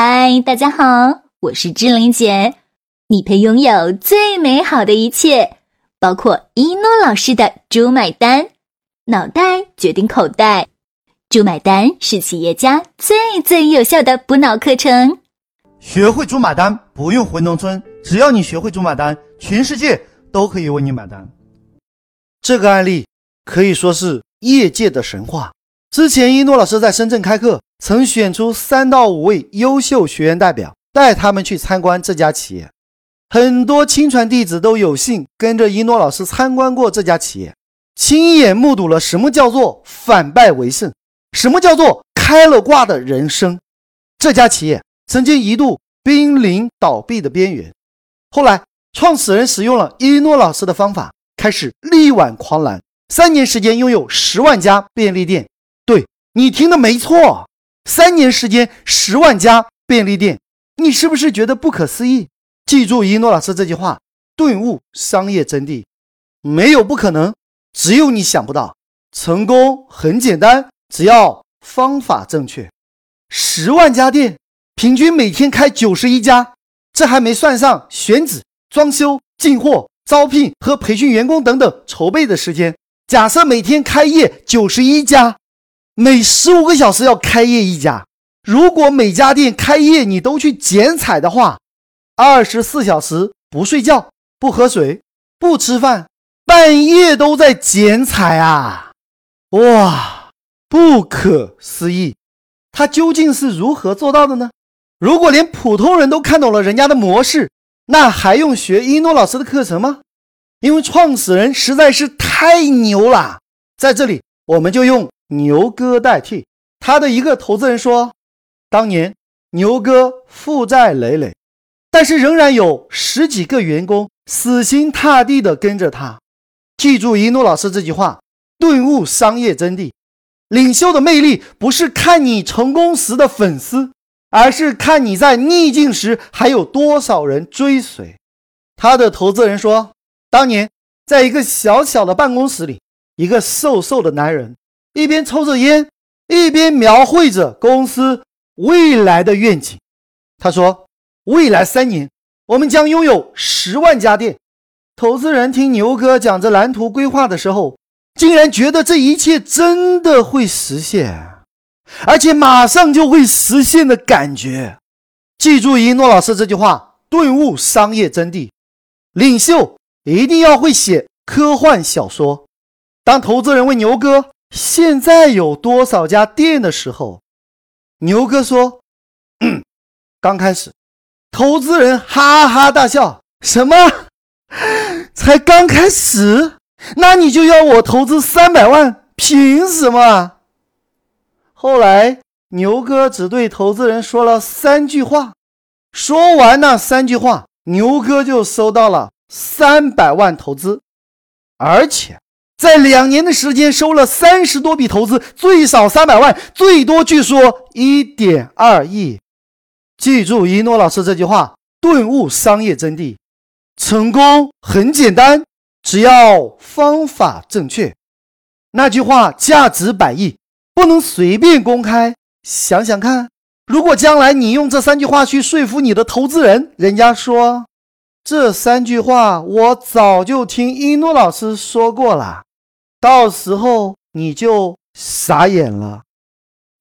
嗨，大家好，我是志玲姐。你配拥有最美好的一切，包括一诺老师的“猪买单”，脑袋决定口袋，“猪买单”是企业家最最有效的补脑课程。学会“猪买单”，不用回农村，只要你学会“猪买单”，全世界都可以为你买单。这个案例可以说是业界的神话。之前一诺老师在深圳开课。曾选出三到五位优秀学员代表，带他们去参观这家企业。很多亲传弟子都有幸跟着一诺老师参观过这家企业，亲眼目睹了什么叫做反败为胜，什么叫做开了挂的人生。这家企业曾经一度濒临倒闭的边缘，后来创始人使用了一诺老师的方法，开始力挽狂澜，三年时间拥有十万家便利店。对你听的没错。三年时间，十万家便利店，你是不是觉得不可思议？记住一诺老师这句话，顿悟商业真谛。没有不可能，只有你想不到。成功很简单，只要方法正确。十万家店，平均每天开九十一家，这还没算上选址、装修、进货、招聘和培训员工等等筹备的时间。假设每天开业九十一家。每十五个小时要开业一家，如果每家店开业你都去剪彩的话，二十四小时不睡觉、不喝水、不吃饭，半夜都在剪彩啊！哇，不可思议！他究竟是如何做到的呢？如果连普通人都看懂了人家的模式，那还用学一诺老师的课程吗？因为创始人实在是太牛了，在这里我们就用。牛哥代替他的一个投资人说：“当年牛哥负债累累，但是仍然有十几个员工死心塌地的跟着他。记住一诺老师这句话，顿悟商业真谛。领袖的魅力不是看你成功时的粉丝，而是看你在逆境时还有多少人追随。”他的投资人说：“当年在一个小小的办公室里，一个瘦瘦的男人。”一边抽着烟，一边描绘着公司未来的愿景。他说：“未来三年，我们将拥有十万家店。”投资人听牛哥讲这蓝图规划的时候，竟然觉得这一切真的会实现，而且马上就会实现的感觉。记住一诺老师这句话，顿悟商业真谛：领袖一定要会写科幻小说。当投资人问牛哥。现在有多少家店的时候，牛哥说：“刚开始。”投资人哈哈大笑：“什么？才刚开始？那你就要我投资三百万？凭什么？”后来，牛哥只对投资人说了三句话。说完那三句话，牛哥就收到了三百万投资，而且。在两年的时间收了三十多笔投资，最少三百万，最多据说一点二亿。记住一诺老师这句话，顿悟商业真谛：成功很简单，只要方法正确。那句话价值百亿，不能随便公开。想想看，如果将来你用这三句话去说服你的投资人，人家说这三句话我早就听一诺老师说过了。到时候你就傻眼了，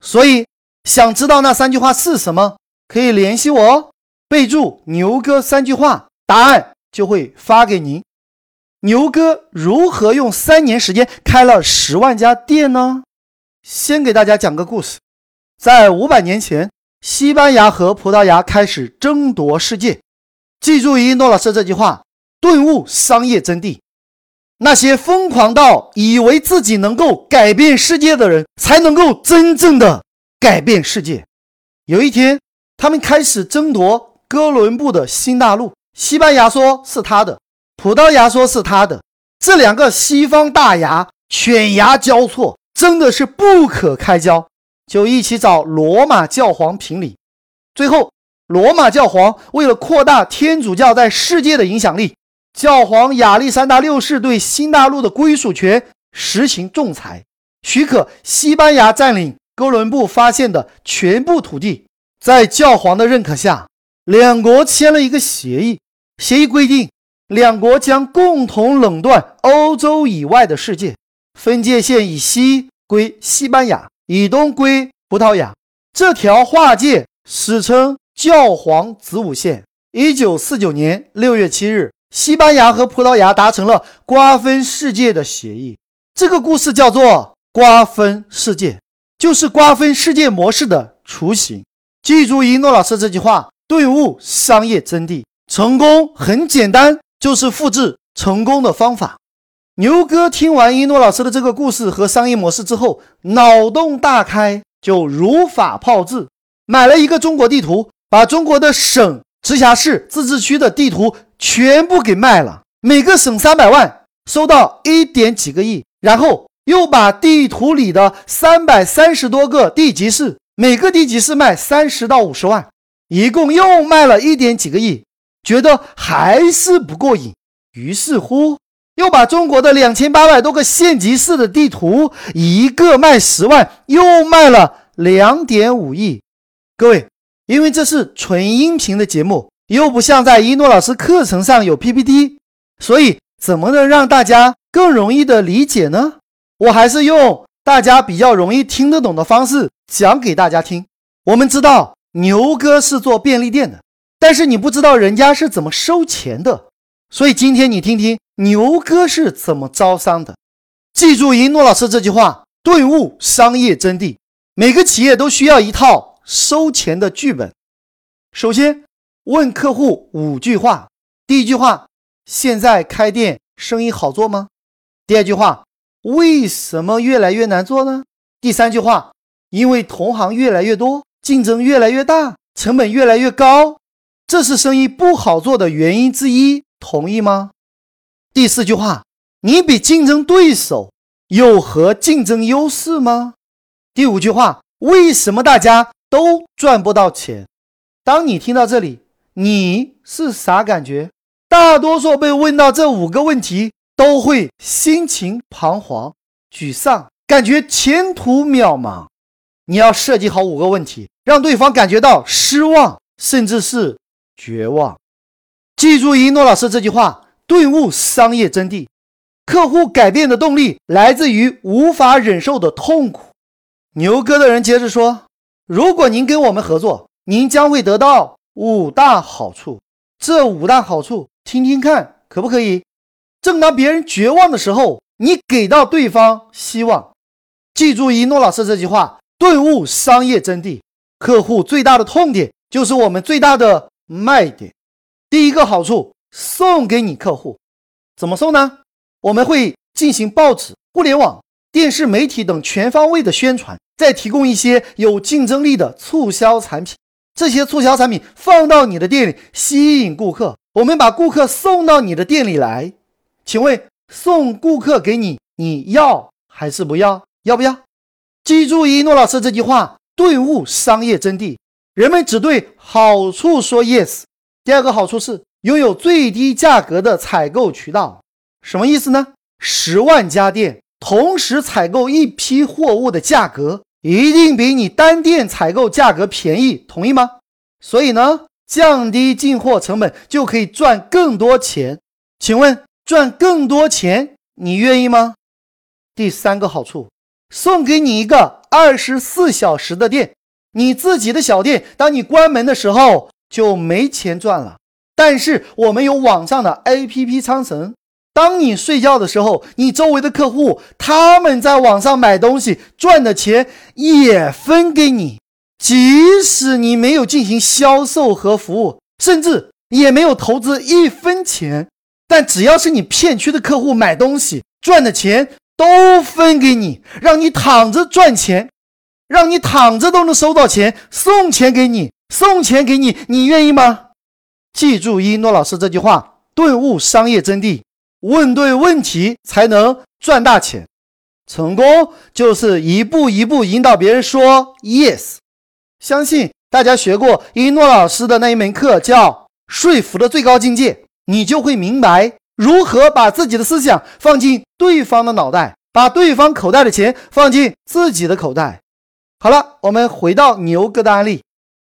所以想知道那三句话是什么，可以联系我哦。备注“牛哥”三句话，答案就会发给您。牛哥如何用三年时间开了十万家店呢？先给大家讲个故事，在五百年前，西班牙和葡萄牙开始争夺世界。记住一诺老师这句话，顿悟商业真谛。那些疯狂到以为自己能够改变世界的人，才能够真正的改变世界。有一天，他们开始争夺哥伦布的新大陆。西班牙说是他的，葡萄牙说是他的。这两个西方大牙犬牙交错，真的是不可开交，就一起找罗马教皇评理。最后，罗马教皇为了扩大天主教在世界的影响力。教皇亚历山大六世对新大陆的归属权实行仲裁，许可西班牙占领哥伦布发现的全部土地，在教皇的认可下，两国签了一个协议。协议规定，两国将共同垄断欧洲以外的世界，分界线以西归西班牙，以东归葡萄牙。这条划界史称教皇子午线。一九四九年六月七日，西班牙和葡萄牙达成了瓜分世界的协议。这个故事叫做“瓜分世界”，就是瓜分世界模式的雏形。记住一诺老师这句话，顿悟商业真谛。成功很简单，就是复制成功的方法。牛哥听完一诺老师的这个故事和商业模式之后，脑洞大开，就如法炮制，买了一个中国地图，把中国的省、直辖市、自治区的地图全部给卖了，每个省三百万，收到一点几个亿。然后又把地图里的三百三十多个地级市，每个地级市卖三十到五十万，一共又卖了一点几个亿。觉得还是不过瘾，于是乎又把中国的两千八百多个县级市的地图，一个卖十万，又卖了两点五亿。各位，因为这是纯音频的节目，又不像在一诺老师课程上有 PPT，所以怎么能让大家更容易的理解呢？我还是用大家比较容易听得懂的方式讲给大家听。我们知道牛哥是做便利店的。但是你不知道人家是怎么收钱的，所以今天你听听牛哥是怎么招商的。记住一诺老师这句话，顿悟商业真谛。每个企业都需要一套收钱的剧本。首先问客户五句话：第一句话，现在开店生意好做吗？第二句话，为什么越来越难做呢？第三句话，因为同行越来越多，竞争越来越大，成本越来越高。这是生意不好做的原因之一，同意吗？第四句话，你比竞争对手有何竞争优势吗？第五句话，为什么大家都赚不到钱？当你听到这里，你是啥感觉？大多数被问到这五个问题，都会心情彷徨、沮丧，感觉前途渺茫。你要设计好五个问题，让对方感觉到失望，甚至是。绝望，记住一诺老师这句话，顿悟商业真谛。客户改变的动力来自于无法忍受的痛苦。牛哥的人接着说：“如果您跟我们合作，您将会得到五大好处。这五大好处，听听看可不可以？正当别人绝望的时候，你给到对方希望。记住一诺老师这句话，顿悟商业真谛。客户最大的痛点就是我们最大的。”卖点，第一个好处送给你客户，怎么送呢？我们会进行报纸、互联网、电视媒体等全方位的宣传，再提供一些有竞争力的促销产品。这些促销产品放到你的店里，吸引顾客。我们把顾客送到你的店里来，请问送顾客给你，你要还是不要？要不要？记住一诺老师这句话，顿悟商业真谛。人们只对好处说 yes。第二个好处是拥有最低价格的采购渠道，什么意思呢？十万家店同时采购一批货物的价格，一定比你单店采购价格便宜，同意吗？所以呢，降低进货成本就可以赚更多钱。请问赚更多钱，你愿意吗？第三个好处，送给你一个二十四小时的店。你自己的小店，当你关门的时候就没钱赚了。但是我们有网上的 APP 商城，当你睡觉的时候，你周围的客户他们在网上买东西赚的钱也分给你。即使你没有进行销售和服务，甚至也没有投资一分钱，但只要是你片区的客户买东西赚的钱都分给你，让你躺着赚钱。让你躺着都能收到钱，送钱给你，送钱给你，你愿意吗？记住一诺老师这句话，顿悟商业真谛，问对问题才能赚大钱。成功就是一步一步引导别人说 yes。相信大家学过一诺老师的那一门课，叫说服的最高境界，你就会明白如何把自己的思想放进对方的脑袋，把对方口袋的钱放进自己的口袋。好了，我们回到牛哥的案例。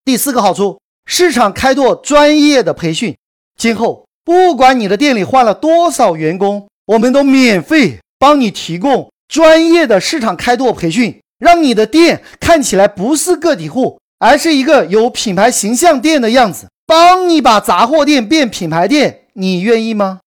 第四个好处，市场开拓专业的培训。今后不管你的店里换了多少员工，我们都免费帮你提供专业的市场开拓培训，让你的店看起来不是个体户，而是一个有品牌形象店的样子，帮你把杂货店变品牌店。你愿意吗？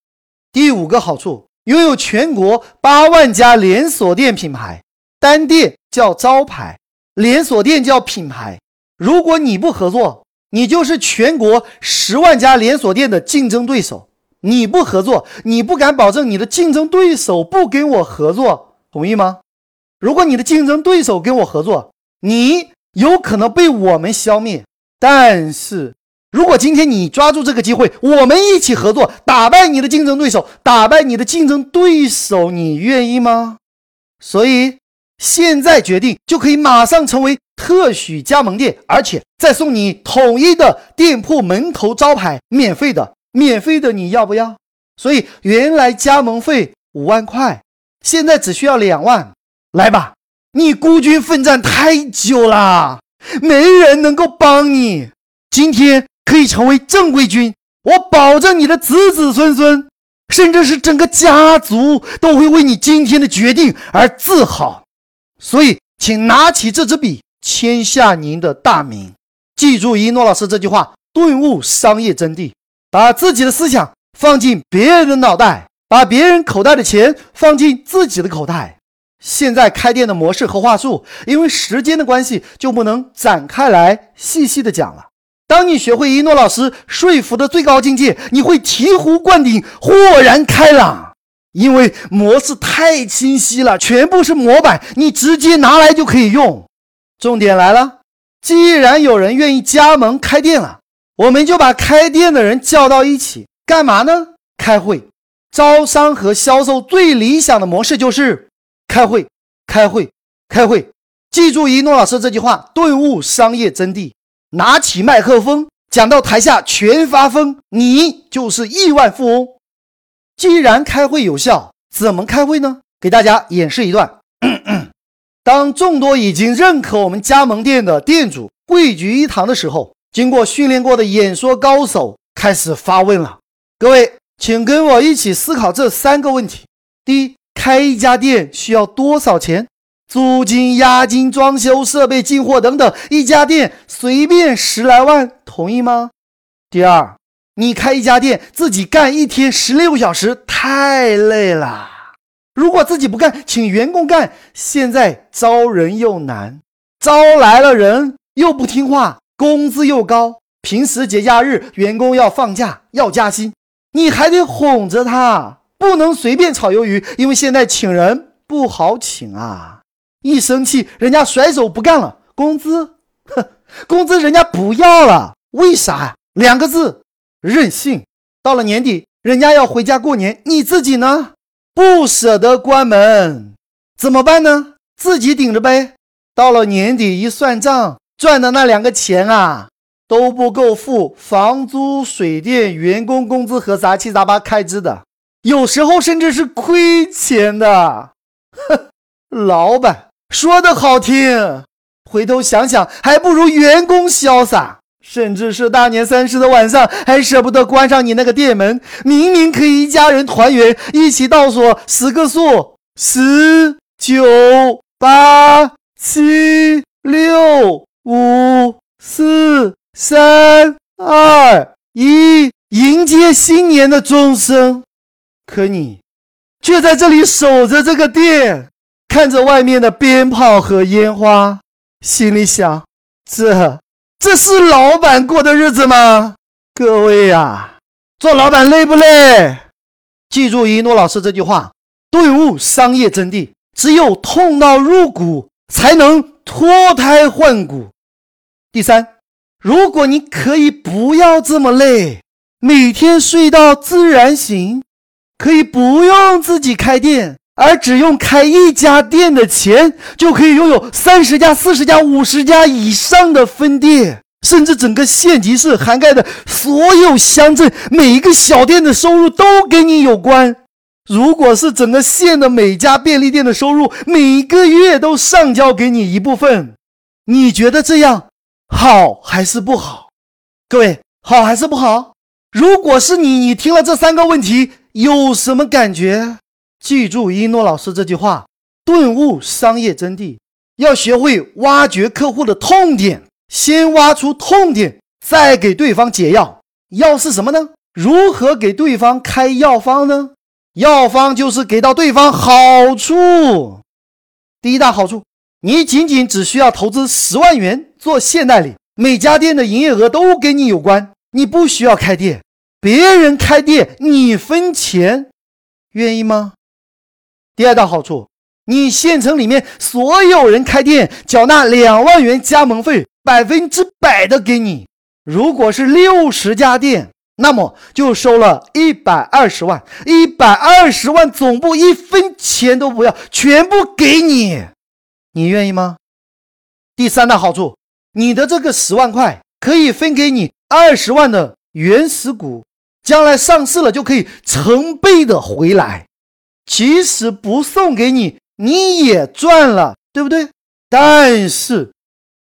第五个好处，拥有全国八万家连锁店品牌，单店叫招牌，连锁店叫品牌。如果你不合作，你就是全国十万家连锁店的竞争对手。你不合作，你不敢保证你的竞争对手不跟我合作，同意吗？如果你的竞争对手跟我合作，你有可能被我们消灭。但是，如果今天你抓住这个机会，我们一起合作，打败你的竞争对手，打败你的竞争对手，你愿意吗？所以现在决定就可以马上成为特许加盟店，而且再送你统一的店铺门头招牌，免费的，免费的，你要不要？所以原来加盟费五万块，现在只需要两万，来吧！你孤军奋战太久了，没人能够帮你，今天。可以成为正规军，我保证你的子子孙孙，甚至是整个家族都会为你今天的决定而自豪。所以，请拿起这支笔，签下您的大名。记住一诺老师这句话：顿悟商业真谛，把自己的思想放进别人的脑袋，把别人口袋的钱放进自己的口袋。现在开店的模式和话术，因为时间的关系，就不能展开来细细的讲了。当你学会一诺老师说服的最高境界，你会醍醐灌顶、豁然开朗，因为模式太清晰了，全部是模板，你直接拿来就可以用。重点来了，既然有人愿意加盟开店了，我们就把开店的人叫到一起，干嘛呢？开会。招商和销售最理想的模式就是开会，开会，开会。记住一诺老师这句话，顿悟商业真谛。拿起麦克风，讲到台下全发疯，你就是亿万富翁。既然开会有效，怎么开会呢？给大家演示一段。当众多已经认可我们加盟店的店主汇聚一堂的时候，经过训练过的演说高手开始发问了。各位，请跟我一起思考这三个问题：第一，开一家店需要多少钱？租金、押金、装修、设备、进货等等，一家店随便十来万，同意吗？第二，你开一家店，自己干一天十六小时，太累了。如果自己不干，请员工干。现在招人又难，招来了人又不听话，工资又高，平时节假日员工要放假要加薪，你还得哄着他，不能随便炒鱿鱼，因为现在请人不好请啊。一生气，人家甩手不干了，工资，哼，工资人家不要了，为啥？两个字，任性。到了年底，人家要回家过年，你自己呢？不舍得关门，怎么办呢？自己顶着呗。到了年底一算账，赚的那两个钱啊，都不够付房租、水电、员工工资和杂七杂八开支的，有时候甚至是亏钱的。哼，老板。说的好听，回头想想，还不如员工潇洒。甚至是大年三十的晚上，还舍不得关上你那个店门。明明可以一家人团圆，一起倒数十个数：十、九、八、七、六、五、四、三、二、一，迎接新年的钟声。可你却在这里守着这个店。看着外面的鞭炮和烟花，心里想：这这是老板过的日子吗？各位呀，做老板累不累？记住一诺老师这句话，顿悟商业真谛。只有痛到入骨，才能脱胎换骨。第三，如果你可以不要这么累，每天睡到自然醒，可以不用自己开店。而只用开一家店的钱，就可以拥有三十家、四十家、五十家以上的分店，甚至整个县级市涵盖的所有乡镇每一个小店的收入都跟你有关。如果是整个县的每家便利店的收入，每个月都上交给你一部分，你觉得这样好还是不好？各位，好还是不好？如果是你，你听了这三个问题有什么感觉？记住一诺老师这句话：顿悟商业真谛，要学会挖掘客户的痛点，先挖出痛点，再给对方解药。药是什么呢？如何给对方开药方呢？药方就是给到对方好处。第一大好处，你仅仅只需要投资十万元做现代理。每家店的营业额都跟你有关，你不需要开店，别人开店你分钱，愿意吗？第二大好处，你县城里面所有人开店缴纳两万元加盟费，百分之百的给你。如果是六十家店，那么就收了一百二十万，一百二十万总部一分钱都不要，全部给你，你愿意吗？第三大好处。你的这个十万块可以分给你二十万的原始股，将来上市了就可以成倍的回来。即使不送给你，你也赚了，对不对？但是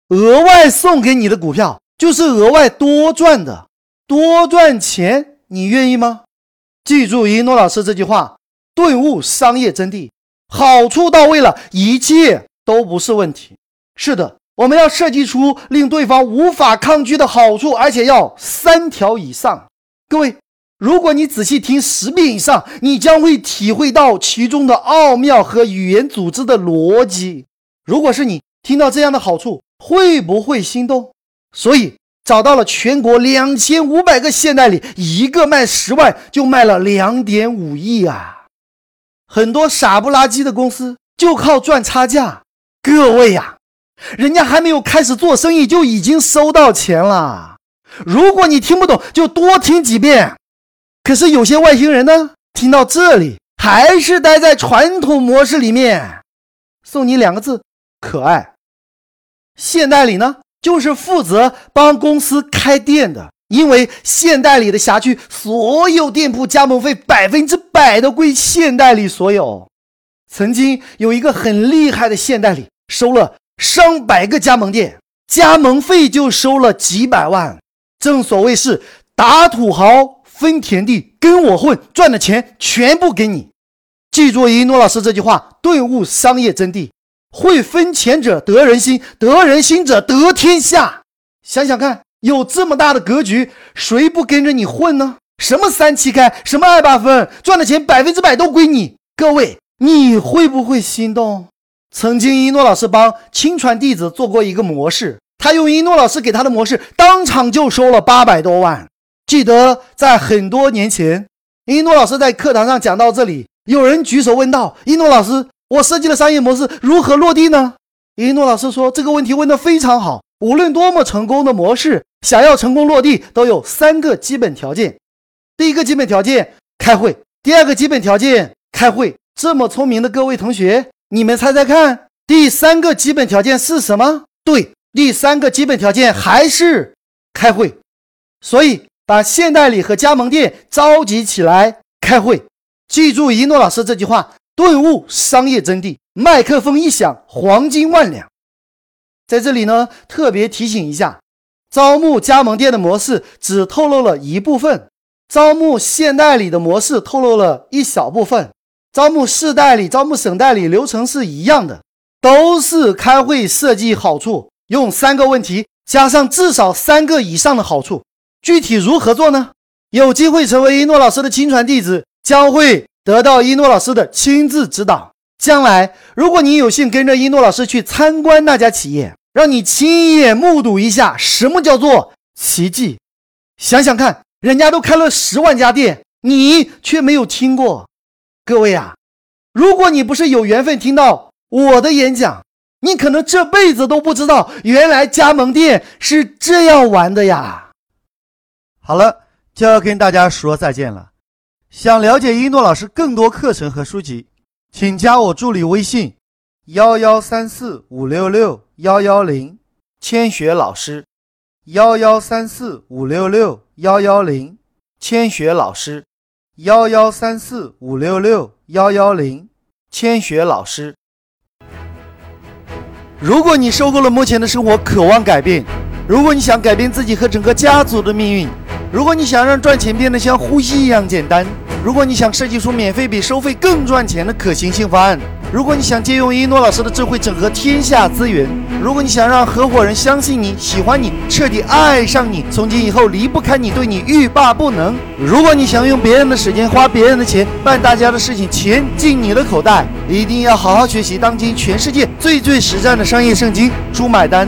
额外送给你的股票就是额外多赚的，多赚钱，你愿意吗？记住一诺老师这句话，顿悟商业真谛，好处到位了，一切都不是问题。是的。我们要设计出令对方无法抗拒的好处，而且要三条以上。各位，如果你仔细听十遍以上，你将会体会到其中的奥妙和语言组织的逻辑。如果是你听到这样的好处，会不会心动？所以找到了全国两千五百个现代理，一个卖十万就卖了两点五亿啊！很多傻不拉几的公司就靠赚差价。各位呀！人家还没有开始做生意，就已经收到钱了。如果你听不懂，就多听几遍。可是有些外星人呢，听到这里还是待在传统模式里面。送你两个字：可爱。现代理呢，就是负责帮公司开店的，因为现代理的辖区所有店铺加盟费百分之百都归现代理所有。曾经有一个很厉害的现代理，收了。上百个加盟店，加盟费就收了几百万。正所谓是打土豪分田地，跟我混赚的钱全部给你。记住一诺老师这句话，顿悟商业真谛。会分钱者得人心，得人心者得天下。想想看，有这么大的格局，谁不跟着你混呢？什么三七开，什么二八分，赚的钱百分之百都归你。各位，你会不会心动？曾经，一诺老师帮亲传弟子做过一个模式，他用一诺老师给他的模式，当场就收了八百多万。记得在很多年前，一诺老师在课堂上讲到这里，有人举手问道：“一诺老师，我设计的商业模式如何落地呢？”一诺老师说：“这个问题问得非常好。无论多么成功的模式，想要成功落地，都有三个基本条件。第一个基本条件，开会；第二个基本条件，开会。这么聪明的各位同学。”你们猜猜看，第三个基本条件是什么？对，第三个基本条件还是开会。所以把现代理和加盟店召集起来开会。记住一诺老师这句话：顿悟商业真谛。麦克风一响，黄金万两。在这里呢，特别提醒一下，招募加盟店的模式只透露了一部分，招募现代理的模式透露了一小部分。招募市代理、招募省代理流程是一样的，都是开会设计好处，用三个问题加上至少三个以上的好处。具体如何做呢？有机会成为一诺老师的亲传弟子，将会得到一诺老师的亲自指导。将来，如果你有幸跟着一诺老师去参观那家企业，让你亲眼目睹一下什么叫做奇迹。想想看，人家都开了十万家店，你却没有听过。各位啊，如果你不是有缘分听到我的演讲，你可能这辈子都不知道，原来加盟店是这样玩的呀。好了，就要跟大家说再见了。想了解一诺老师更多课程和书籍，请加我助理微信：幺幺三四五六六幺幺零，千雪老师。幺幺三四五六六幺幺零，千雪老师。幺幺三四五六六幺幺零，千雪老师。如果你收获了目前的生活，渴望改变，如果你想改变自己和整个家族的命运，如果你想让赚钱变得像呼吸一样简单，如果你想设计出免费比收费更赚钱的可行性方案。如果你想借用一诺老师的智慧整合天下资源，如果你想让合伙人相信你、喜欢你、彻底爱上你，从今以后离不开你，对你欲罢不能；如果你想用别人的时间、花别人的钱办大家的事情，钱进你的口袋，一定要好好学习当今全世界最最实战的商业圣经《猪买单》，